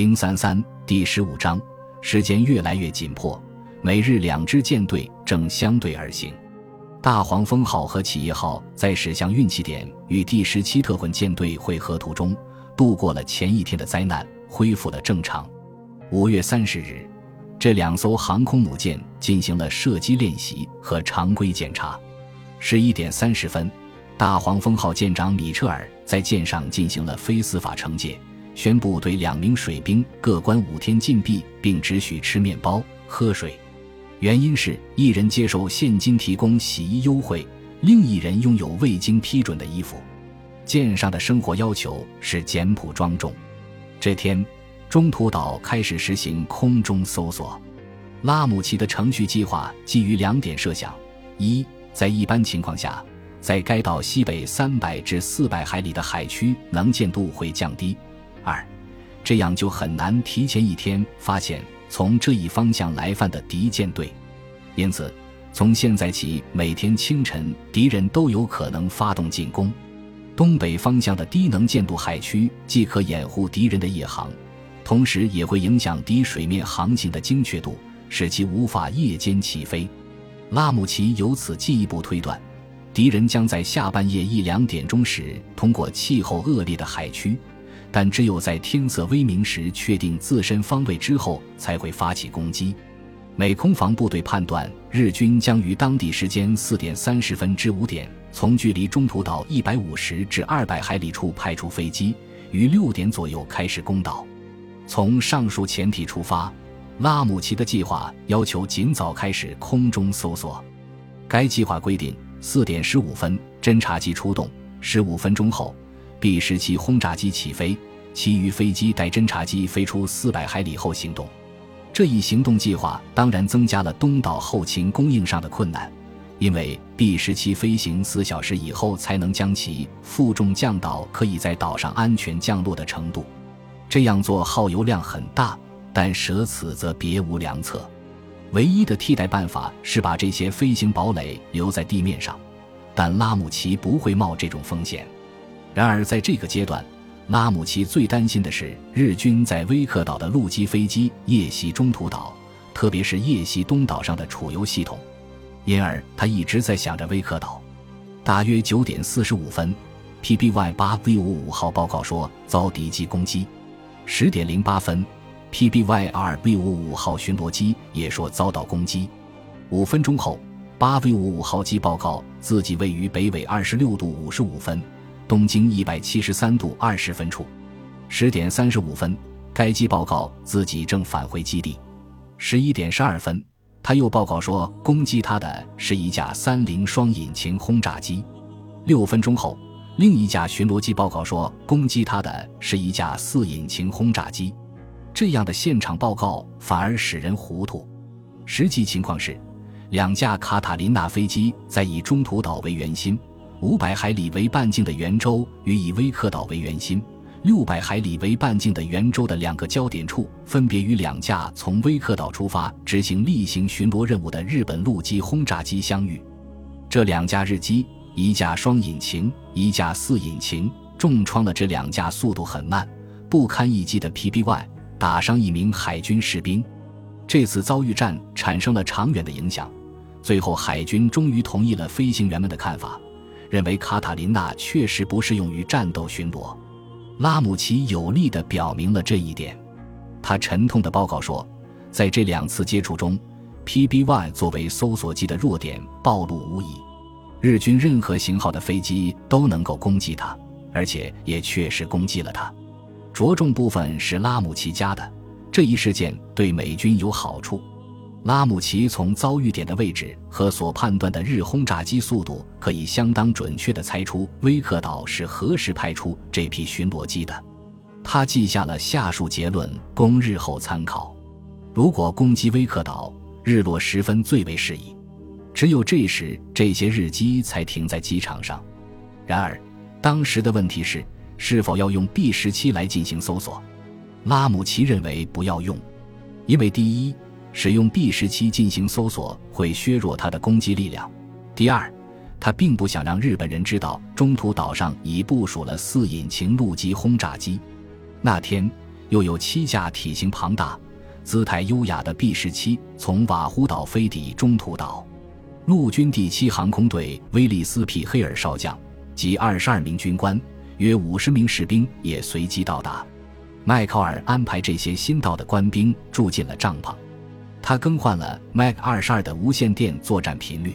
零三三第十五章，时间越来越紧迫，每日两支舰队正相对而行。大黄蜂号和企业号在驶向运气点与第十七特混舰队会合途中，度过了前一天的灾难，恢复了正常。五月三十日，这两艘航空母舰进行了射击练习和常规检查。十一点三十分，大黄蜂号舰长米彻尔在舰上进行了非司法惩戒。宣布对两名水兵各关五天禁闭，并只许吃面包、喝水。原因是一人接受现金提供洗衣优惠，另一人拥有未经批准的衣服。舰上的生活要求是简朴庄重。这天，中途岛开始实行空中搜索。拉姆齐的程序计划基于两点设想：一，在一般情况下，在该岛西北三百至四百海里的海区能见度会降低。二，这样就很难提前一天发现从这一方向来犯的敌舰队，因此从现在起，每天清晨敌人都有可能发动进攻。东北方向的低能见度海区既可掩护敌人的夜航，同时也会影响敌水面航行的精确度，使其无法夜间起飞。拉姆齐由此进一步推断，敌人将在下半夜一两点钟时通过气候恶劣的海区。但只有在天色微明时确定自身方位之后，才会发起攻击。美空防部队判断，日军将于当地时间四点三十分至五点，从距离中途岛一百五十至二百海里处派出飞机，于六点左右开始攻岛。从上述前提出发，拉姆齐的计划要求尽早开始空中搜索。该计划规定，四点十五分侦察机出动，十五分钟后。B 十七轰炸机起飞，其余飞机待侦察机飞出四百海里后行动。这一行动计划当然增加了东岛后勤供应上的困难，因为 B 十七飞行四小时以后才能将其负重降到可以在岛上安全降落的程度。这样做耗油量很大，但舍此则别无良策。唯一的替代办法是把这些飞行堡垒留在地面上，但拉姆齐不会冒这种风险。然而，在这个阶段，拉姆齐最担心的是日军在威克岛的陆基飞机夜袭中途岛，特别是夜袭东岛上的储油系统。因而，他一直在想着威克岛。大约九点四十五分，PBY 八 V 五五号报告说遭敌机攻击。十点零八分，PBY 二 V 五五号巡逻机也说遭到攻击。五分钟后，八 V 五五号机报告自己位于北纬二十六度五十五分。东经一百七十三度二十分处，十点三十五分，该机报告自己正返回基地。十一点十二分，他又报告说攻击他的是一架三菱双引擎轰炸机。六分钟后，另一架巡逻机报告说攻击他的是一架四引擎轰炸机。这样的现场报告反而使人糊涂。实际情况是，两架卡塔琳娜飞机在以中途岛为圆心。五百海里为半径的圆周与以威克岛为圆心，六百海里为半径的圆周的两个交点处，分别与两架从威克岛出发执行例行巡逻任务的日本陆基轰炸机相遇。这两架日机，一架双引擎，一架四引擎，重创了这两架速度很慢、不堪一击的 PBY，打伤一名海军士兵。这次遭遇战产生了长远的影响，最后海军终于同意了飞行员们的看法。认为卡塔琳娜确实不适用于战斗巡逻，拉姆齐有力地表明了这一点。他沉痛地报告说，在这两次接触中，PBY 作为搜索机的弱点暴露无遗。日军任何型号的飞机都能够攻击它，而且也确实攻击了它。着重部分是拉姆齐家的这一事件对美军有好处。拉姆齐从遭遇点的位置和所判断的日轰炸机速度，可以相当准确地猜出威克岛是何时派出这批巡逻机的。他记下了下述结论，供日后参考：如果攻击威克岛，日落时分最为适宜，只有这时这些日机才停在机场上。然而，当时的问题是是否要用 B 十七来进行搜索。拉姆齐认为不要用，因为第一。使用 B 十七进行搜索会削弱它的攻击力量。第二，他并不想让日本人知道中途岛上已部署了四引擎陆基轰炸机。那天，又有七架体型庞大、姿态优雅的 B 十七从瓦胡岛飞抵中途岛。陆军第七航空队威利斯皮黑尔少将及二十二名军官、约五十名士兵也随即到达。麦考尔安排这些新到的官兵住进了帐篷。他更换了 Mac 二十二的无线电作战频率，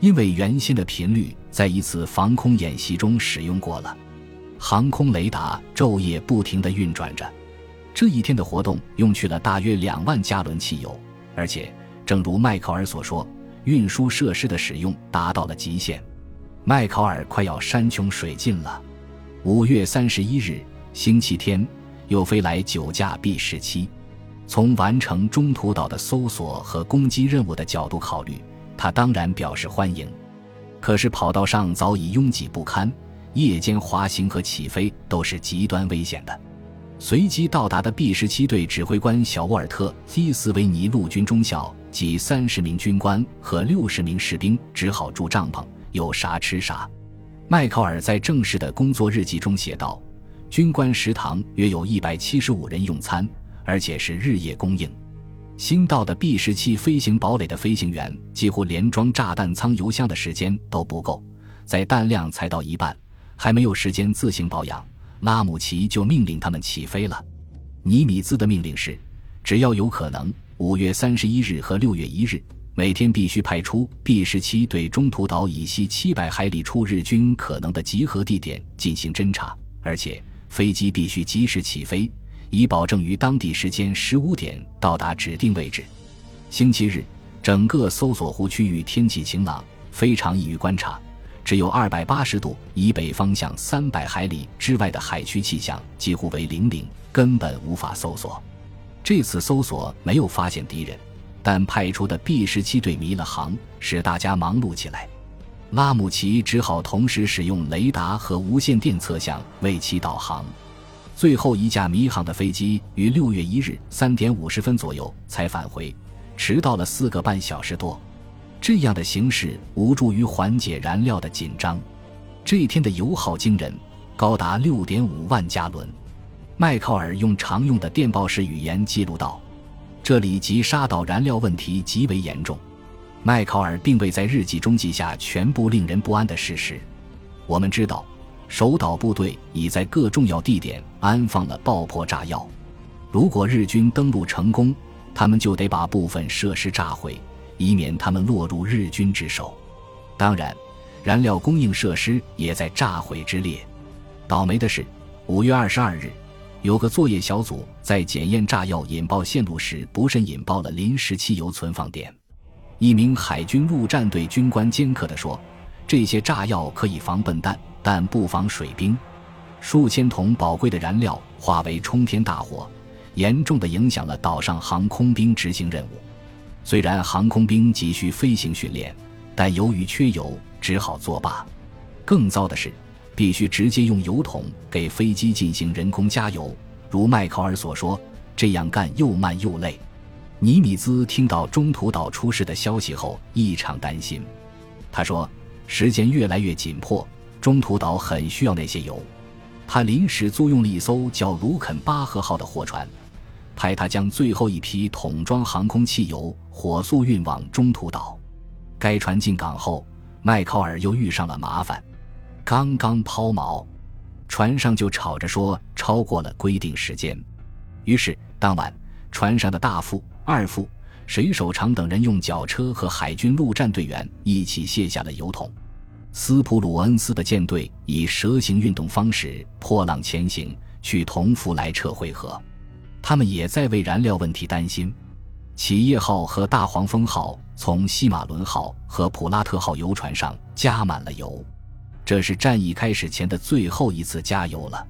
因为原先的频率在一次防空演习中使用过了。航空雷达昼夜不停地运转着。这一天的活动用去了大约两万加仑汽油，而且正如麦考尔所说，运输设施的使用达到了极限。麦考尔快要山穷水尽了。五月三十一日，星期天。又飞来九架 B 十七，从完成中途岛的搜索和攻击任务的角度考虑，他当然表示欢迎。可是跑道上早已拥挤不堪，夜间滑行和起飞都是极端危险的。随即到达的 B 十七队指挥官小沃尔特·伊斯维尼陆军中校及三十名军官和六十名士兵只好住帐篷，有啥吃啥。麦考尔在正式的工作日记中写道。军官食堂约有一百七十五人用餐，而且是日夜供应。新到的 B 十七飞行堡垒的飞行员几乎连装炸弹舱油箱的时间都不够，在弹量才到一半，还没有时间自行保养，拉姆齐就命令他们起飞了。尼米兹的命令是：只要有可能，五月三十一日和六月一日每天必须派出 B 十七对中途岛以西七百海里处日军可能的集合地点进行侦察，而且。飞机必须及时起飞，以保证于当地时间十五点到达指定位置。星期日，整个搜索湖区域天气晴朗，非常易于观察。只有二百八十度以北方向三百海里之外的海区气象几乎为零零，根本无法搜索。这次搜索没有发现敌人，但派出的 B 十七队迷了航，使大家忙碌起来。拉姆齐只好同时使用雷达和无线电测向为其导航。最后一架迷航的飞机于六月一日三点五十分左右才返回，迟到了四个半小时多。这样的形势无助于缓解燃料的紧张。这一天的油耗惊人，高达六点五万加仑。麦考尔用常用的电报式语言记录道：“这里及沙岛燃料问题极为严重。”麦考尔并未在日记中记下全部令人不安的事实。我们知道，守岛部队已在各重要地点安放了爆破炸药。如果日军登陆成功，他们就得把部分设施炸毁，以免他们落入日军之手。当然，燃料供应设施也在炸毁之列。倒霉的是，五月二十二日，有个作业小组在检验炸药引爆线路时，不慎引爆了临时汽油存放点。一名海军陆战队军官尖刻地说：“这些炸药可以防笨蛋，但不防水兵。数千桶宝贵的燃料化为冲天大火，严重的影响了岛上航空兵执行任务。虽然航空兵急需飞行训练，但由于缺油，只好作罢。更糟的是，必须直接用油桶给飞机进行人工加油。如麦考尔所说，这样干又慢又累。”尼米兹听到中途岛出事的消息后异常担心，他说：“时间越来越紧迫，中途岛很需要那些油。”他临时租用了一艘叫“卢肯巴赫号”的货船，派他将最后一批桶装航空汽油火速运往中途岛。该船进港后，麦考尔又遇上了麻烦，刚刚抛锚，船上就吵着说超过了规定时间。于是当晚，船上的大副。二副、水手长等人用脚车和海军陆战队员一起卸下了油桶。斯普鲁恩斯的舰队以蛇形运动方式破浪前行，去同福莱彻会合。他们也在为燃料问题担心。企业号和大黄蜂号从西马伦号和普拉特号游船上加满了油，这是战役开始前的最后一次加油了。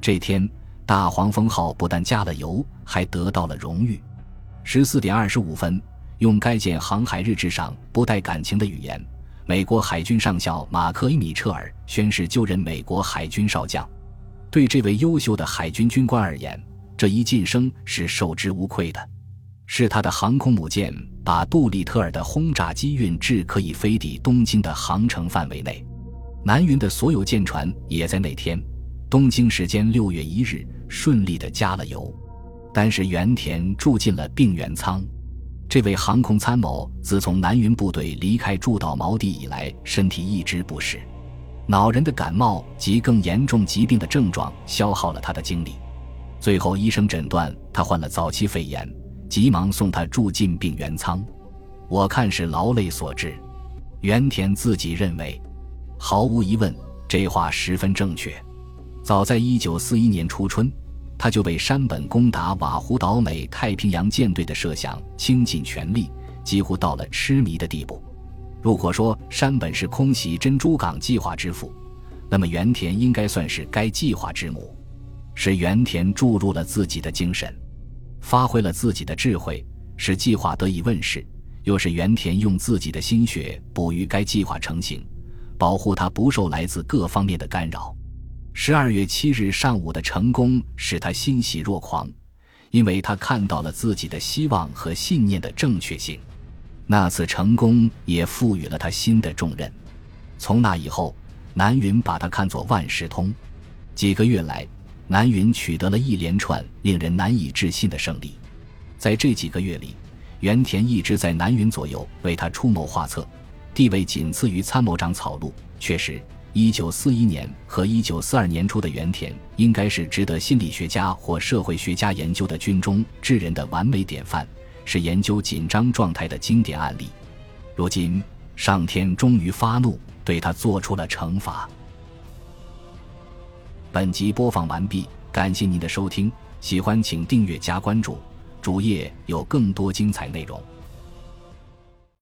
这天，大黄蜂号不但加了油，还得到了荣誉。十四点二十五分，用该舰航海日志上不带感情的语言，美国海军上校马克·伊米彻尔宣誓就任美国海军少将。对这位优秀的海军军官而言，这一晋升是受之无愧的。是他的航空母舰把杜立特尔的轰炸机运至可以飞抵东京的航程范围内。南云的所有舰船也在那天，东京时间六月一日顺利的加了油，但是原田住进了病原舱。这位航空参谋自从南云部队离开驻岛锚地以来，身体一直不适，恼人的感冒及更严重疾病的症状消耗了他的精力。最后医生诊断他患了早期肺炎，急忙送他住进病原舱。我看是劳累所致。原田自己认为，毫无疑问，这话十分正确。早在1941年初春。他就为山本攻打瓦胡岛美太平洋舰队的设想倾尽全力，几乎到了痴迷的地步。如果说山本是空袭珍珠港计划之父，那么原田应该算是该计划之母。是原田注入了自己的精神，发挥了自己的智慧，使计划得以问世；又是原田用自己的心血哺育该计划成型，保护它不受来自各方面的干扰。十二月七日上午的成功使他欣喜若狂，因为他看到了自己的希望和信念的正确性。那次成功也赋予了他新的重任。从那以后，南云把他看作万事通。几个月来，南云取得了一连串令人难以置信的胜利。在这几个月里，原田一直在南云左右为他出谋划策，地位仅次于参谋长草鹿。确实。一九四一年和一九四二年初的原田，应该是值得心理学家或社会学家研究的军中智人的完美典范，是研究紧张状态的经典案例。如今，上天终于发怒，对他做出了惩罚。本集播放完毕，感谢您的收听，喜欢请订阅加关注，主页有更多精彩内容。